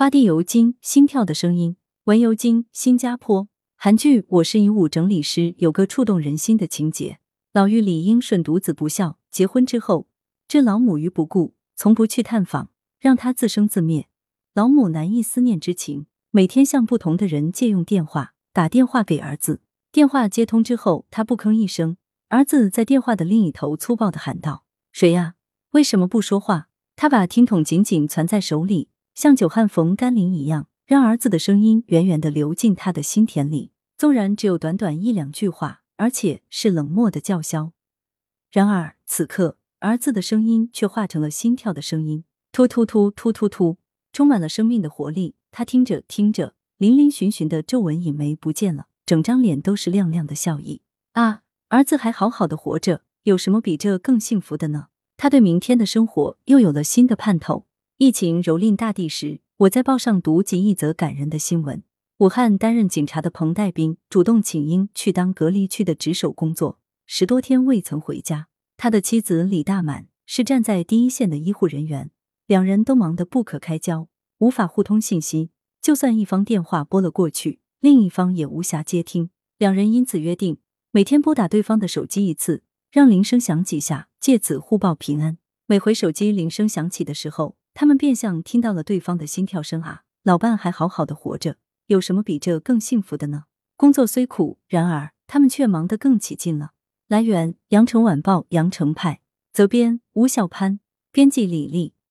花地尤金心跳的声音，文尤金新加坡韩剧《我是遗物整理师》有个触动人心的情节：老妪理应顺独子不孝，结婚之后置老母于不顾，从不去探访，让他自生自灭。老母难抑思念之情，每天向不同的人借用电话，打电话给儿子。电话接通之后，他不吭一声。儿子在电话的另一头粗暴的喊道：“谁呀？为什么不说话？”他把听筒紧紧攥在手里，像久旱逢甘霖一样，让儿子的声音远远的流进他的心田里。纵然只有短短一两句话，而且是冷漠的叫嚣，然而此刻儿子的声音却化成了心跳的声音，突突突突突突，充满了生命的活力。他听着听着，嶙嶙峋峋的皱纹隐没不见了，整张脸都是亮亮的笑意啊！儿子还好好的活着，有什么比这更幸福的呢？他对明天的生活又有了新的盼头。疫情蹂躏大地时，我在报上读及一则感人的新闻：武汉担任警察的彭代兵主动请缨去当隔离区的值守工作，十多天未曾回家。他的妻子李大满是站在第一线的医护人员，两人都忙得不可开交，无法互通信息。就算一方电话拨了过去，另一方也无暇接听。两人因此约定。每天拨打对方的手机一次，让铃声响几下，借此互报平安。每回手机铃声响起的时候，他们便像听到了对方的心跳声啊！老伴还好好的活着，有什么比这更幸福的呢？工作虽苦，然而他们却忙得更起劲了。来源：羊城晚报羊城派，责编：吴小潘，编辑：李丽。